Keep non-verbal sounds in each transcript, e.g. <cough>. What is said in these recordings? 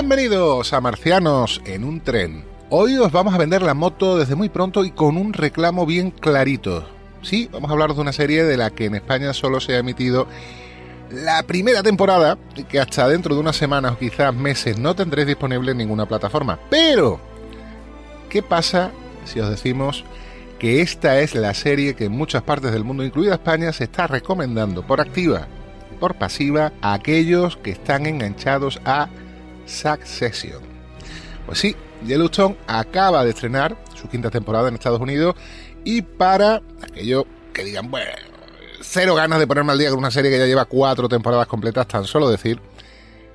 Bienvenidos a Marcianos en un tren. Hoy os vamos a vender la moto desde muy pronto y con un reclamo bien clarito. Sí, vamos a hablar de una serie de la que en España solo se ha emitido la primera temporada y que hasta dentro de unas semanas o quizás meses no tendréis disponible en ninguna plataforma. Pero, ¿qué pasa si os decimos que esta es la serie que en muchas partes del mundo, incluida España, se está recomendando por activa y por pasiva a aquellos que están enganchados a Succession. Pues sí, Yellowstone acaba de estrenar su quinta temporada en Estados Unidos y para aquellos que digan, bueno, cero ganas de ponerme al día con una serie que ya lleva cuatro temporadas completas, tan solo decir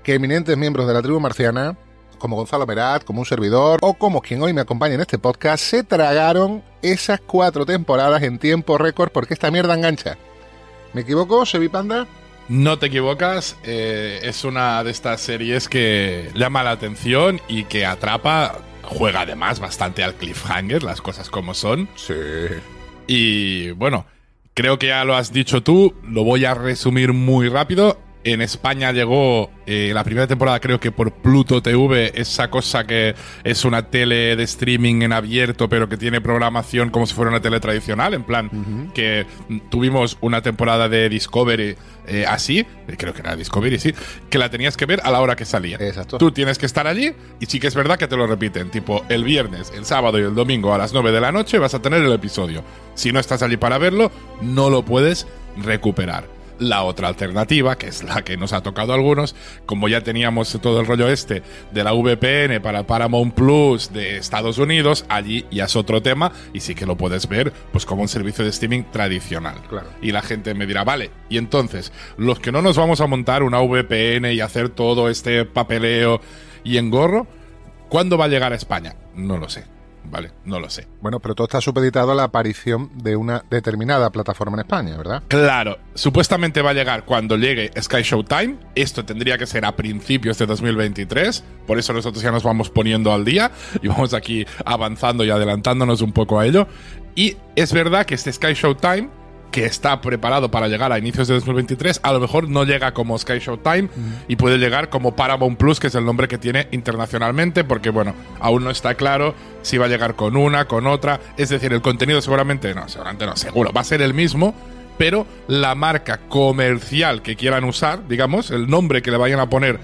que eminentes miembros de la tribu marciana, como Gonzalo Merat, como un servidor o como quien hoy me acompaña en este podcast, se tragaron esas cuatro temporadas en tiempo récord porque esta mierda engancha. ¿Me equivoco, Sevipanda? No te equivocas, eh, es una de estas series que llama la atención y que atrapa, juega además bastante al cliffhanger, las cosas como son. Sí. Y bueno, creo que ya lo has dicho tú, lo voy a resumir muy rápido. En España llegó eh, la primera temporada, creo que por Pluto TV, esa cosa que es una tele de streaming en abierto, pero que tiene programación como si fuera una tele tradicional. En plan, que tuvimos una temporada de Discovery eh, así, eh, creo que era Discovery, sí, que la tenías que ver a la hora que salía. Exacto. Tú tienes que estar allí y sí que es verdad que te lo repiten. Tipo, el viernes, el sábado y el domingo a las 9 de la noche vas a tener el episodio. Si no estás allí para verlo, no lo puedes recuperar. La otra alternativa, que es la que nos ha tocado a algunos, como ya teníamos todo el rollo este de la VPN para Paramount Plus de Estados Unidos, allí ya es otro tema y sí que lo puedes ver pues como un servicio de streaming tradicional. Claro. Y la gente me dirá, vale, y entonces, los que no nos vamos a montar una VPN y hacer todo este papeleo y engorro, ¿cuándo va a llegar a España? No lo sé. Vale, no lo sé. Bueno, pero todo está supeditado a la aparición de una determinada plataforma en España, ¿verdad? Claro, supuestamente va a llegar cuando llegue Sky Showtime. Esto tendría que ser a principios de 2023. Por eso nosotros ya nos vamos poniendo al día y vamos aquí avanzando y adelantándonos un poco a ello. Y es verdad que este Sky Showtime, que está preparado para llegar a inicios de 2023, a lo mejor no llega como Sky Showtime y puede llegar como Paramount Plus, que es el nombre que tiene internacionalmente, porque bueno, aún no está claro si va a llegar con una, con otra. Es decir, el contenido seguramente no, seguramente no, seguro, va a ser el mismo, pero la marca comercial que quieran usar, digamos, el nombre que le vayan a poner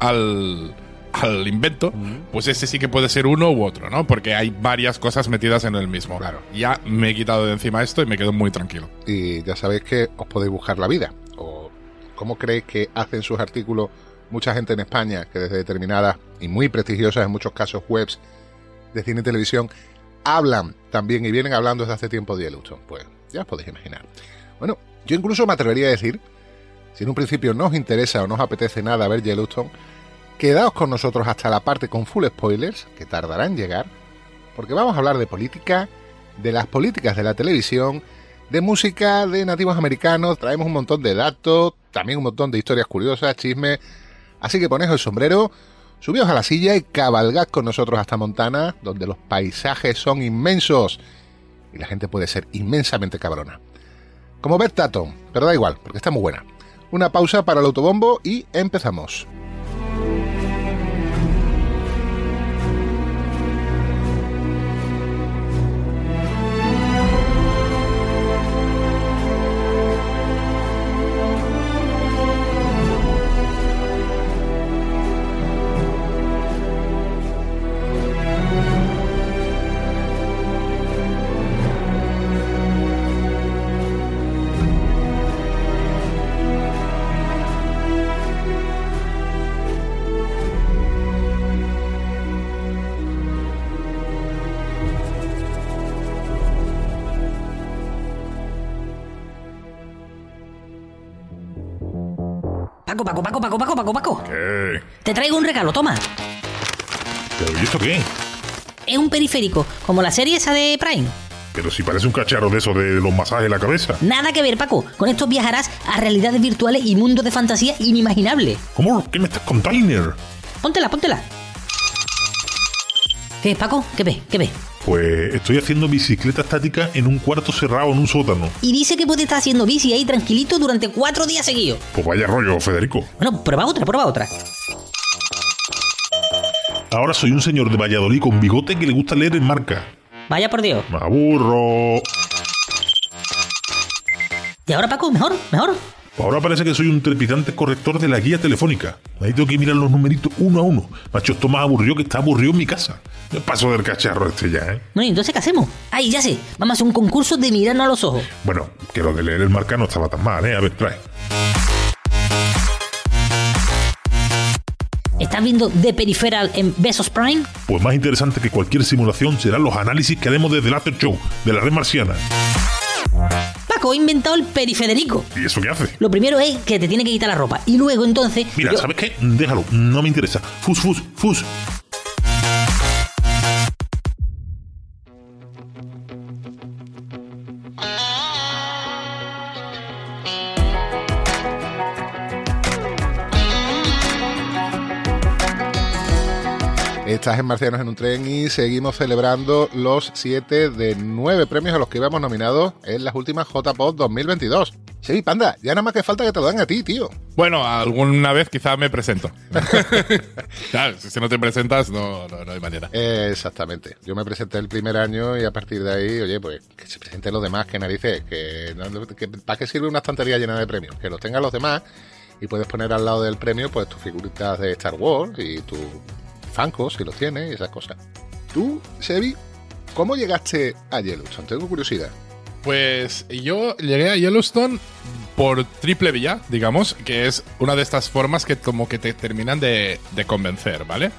al, al invento, pues ese sí que puede ser uno u otro, ¿no? Porque hay varias cosas metidas en el mismo. Claro. Ya me he quitado de encima esto y me quedo muy tranquilo. Y ya sabéis que os podéis buscar la vida. ¿O cómo creéis que hacen sus artículos mucha gente en España que desde determinadas y muy prestigiosas en muchos casos webs de cine y televisión hablan también y vienen hablando desde hace tiempo de Yellowstone? Pues ya os podéis imaginar. Bueno, yo incluso me atrevería a decir, si en un principio no os interesa o no os apetece nada ver Yellowstone, quedaos con nosotros hasta la parte con full spoilers, que tardará en llegar, porque vamos a hablar de política, de las políticas de la televisión, de música de nativos americanos, traemos un montón de datos, también un montón de historias curiosas, chismes, así que poneos el sombrero, subíos a la silla y cabalgad con nosotros hasta Montana, donde los paisajes son inmensos y la gente puede ser inmensamente cabrona. Como Beth Tatum, pero da igual, porque está muy buena. Una pausa para el autobombo y empezamos. Paco, Paco, Paco, Paco, Paco, Paco, Paco. ¿Qué? Te traigo un regalo, toma. ¿Pero y esto qué? Es un periférico, como la serie esa de Prime. Pero si parece un cacharro de eso de los masajes en la cabeza. Nada que ver, Paco. Con esto viajarás a realidades virtuales y mundos de fantasía inimaginables. ¿Cómo? ¿Qué me estás contando? Póntela, póntela. ¿Qué, Paco? ¿Qué ves? ¿Qué ves? Pues estoy haciendo bicicleta estática en un cuarto cerrado en un sótano. Y dice que puede estar haciendo bici ahí tranquilito durante cuatro días seguidos. Pues vaya rollo, Federico. Bueno, prueba otra, prueba otra. Ahora soy un señor de Valladolid con bigote que le gusta leer en marca. Vaya por Dios. Me aburro. ¿Y ahora, Paco? ¿Mejor? ¿Mejor? Pues ahora parece que soy un trepidante corrector de la guía telefónica. Ahí tengo que mirar los numeritos uno a uno. Macho, esto más aburrido que está aburrido en mi casa. Me paso del cacharro este ya, ¿eh? Bueno, ¿y entonces qué hacemos? Ay, ya sé. Vamos a hacer un concurso de mirarnos a los ojos. Bueno, que lo de leer el marca no estaba tan mal, ¿eh? A ver, trae. ¿Estás viendo The Peripheral en Besos Prime? Pues más interesante que cualquier simulación serán los análisis que haremos desde el After Show, de la red marciana. Paco, he inventado el perifederico. ¿Y eso qué hace? Lo primero es que te tiene que quitar la ropa. Y luego entonces. Mira, yo- ¿sabes qué? Déjalo, no me interesa. Fus, fus, fus. Estás en Marcianos en un tren y seguimos celebrando los 7 de 9 premios a los que íbamos nominados en las últimas JPod 2022. Sí, panda, ya nada más que falta que te lo den a ti, tío. Bueno, alguna vez quizá me presento. <laughs> claro, si no te presentas, no, no, no hay manera. Eh, exactamente. Yo me presenté el primer año y a partir de ahí, oye, pues que se presenten los demás, que narices, que, no- que- ¿para qué sirve una estantería llena de premios? Que los tengan los demás y puedes poner al lado del premio pues tus figuritas de Star Wars y tus Funkos, si los tienes, y esas cosas. Tú, Sebi, ¿cómo llegaste a Yellowstone? Tengo curiosidad. Pues yo llegué a Yellowstone por triple vía, digamos, que es una de estas formas que como que te terminan de, de convencer, ¿vale?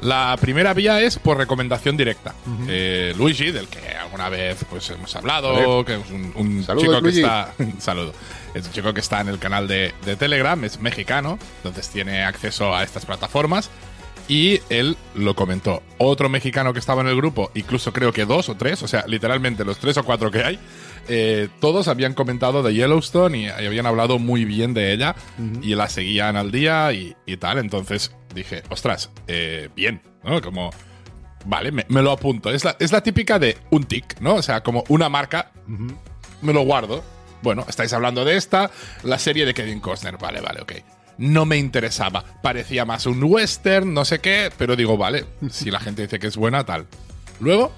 La primera vía es por recomendación directa. Eh, Luigi, del que alguna vez pues hemos hablado, que es un, un Saludos, chico que está. <laughs> saludo. Es un chico que está en el canal de, de Telegram, es mexicano, entonces tiene acceso a estas plataformas. Y él lo comentó. Otro mexicano que estaba en el grupo, incluso creo que dos o tres, o sea, literalmente los tres o cuatro que hay, eh, todos habían comentado de Yellowstone y, y habían hablado muy bien de ella y la seguían al día y, y tal. Entonces dije, ostras, eh, bien, ¿no? Como, vale, me, me lo apunto. Es la, es la típica de un tic, ¿no? O sea, como una marca, me lo guardo. Bueno, estáis hablando de esta, la serie de Kevin Costner, vale, vale, ok. No me interesaba, parecía más un western, no sé qué, pero digo, vale, <laughs> si la gente dice que es buena, tal. Luego,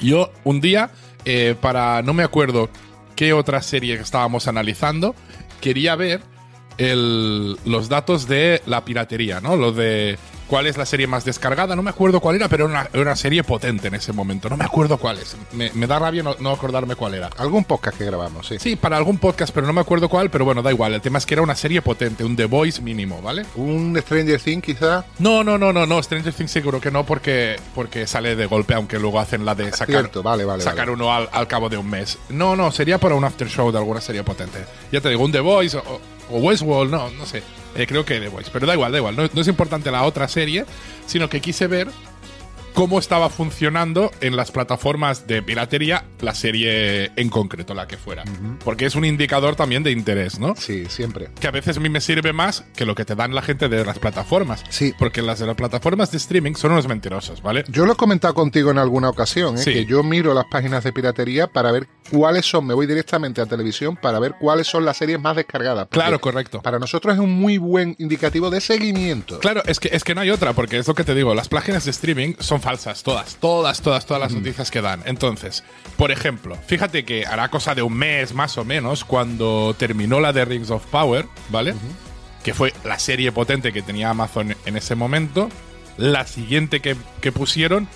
yo un día, eh, para, no me acuerdo qué otra serie que estábamos analizando, quería ver el- los datos de la piratería, ¿no? Lo de cuál es la serie más descargada, no me acuerdo cuál era, pero era una, era una serie potente en ese momento, no me acuerdo cuál es. Me, me da rabia no, no acordarme cuál era. Algún podcast que grabamos, sí. Sí, para algún podcast, pero no me acuerdo cuál, pero bueno, da igual. El tema es que era una serie potente, un The Voice mínimo, ¿vale? Un Stranger Things, quizá. No, no, no, no, no. Stranger Things seguro que no, porque, porque sale de golpe, aunque luego hacen la de sacar, Cierto, vale, vale, sacar vale. uno al, al cabo de un mes. No, no, sería para un after show de alguna serie potente. Ya te digo, un The Voice o, o Westworld, no, no sé. Eh, creo que The Voice. Pero da igual, da igual. No, no es importante la otra serie, sino que quise ver cómo estaba funcionando en las plataformas de piratería la serie en concreto, la que fuera. Porque es un indicador también de interés, ¿no? Sí, siempre. que a veces a mí me sirve más que lo que te dan la gente de las plataformas. Sí. Porque las de las plataformas de streaming son unos mentirosos, ¿vale? Yo lo he comentado contigo en alguna ocasión, ¿eh? Sí. que yo miro las páginas de piratería para ver cuáles son, me voy directamente a televisión para ver cuáles son las series más descargadas. Claro, correcto. Para nosotros es un muy buen indicativo de seguimiento. Claro, es que, es que no hay otra, porque es lo que te digo, las páginas de streaming son falsas, todas, todas, todas, todas las noticias que dan. Entonces, por ejemplo, fíjate que hará cosa de un mes más o menos cuando terminó la de Rings of Power, ¿vale? Que fue la serie potente que tenía Amazon en ese momento. La siguiente que, que pusieron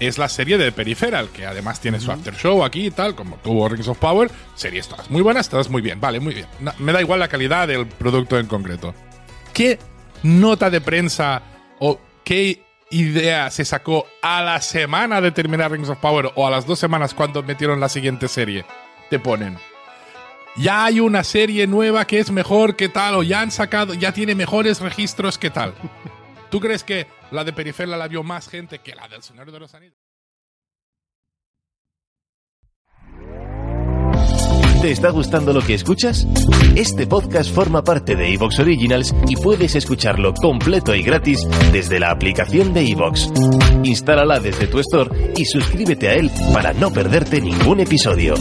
es la serie de Peripheral, que además tiene su after show aquí y tal, como tuvo Rings of Power. Series todas muy buenas, todas muy bien, vale, muy bien. No, me da igual la calidad del producto en concreto. ¿Qué nota de prensa o qué idea se sacó a la semana de terminar Rings of Power o a las dos semanas cuando metieron la siguiente serie? Te ponen. ya hay una serie nueva que es mejor que tal, o ya han sacado, ya tiene mejores registros que tal. ¿Tú crees que la de Perifera la vio más gente que la del Señor de los Anillos? ¿Te está gustando lo que escuchas? Este podcast forma parte de Evox Originals y puedes escucharlo completo y gratis desde la aplicación de Evox. Instálala desde tu store y suscríbete a él para no perderte ningún episodio.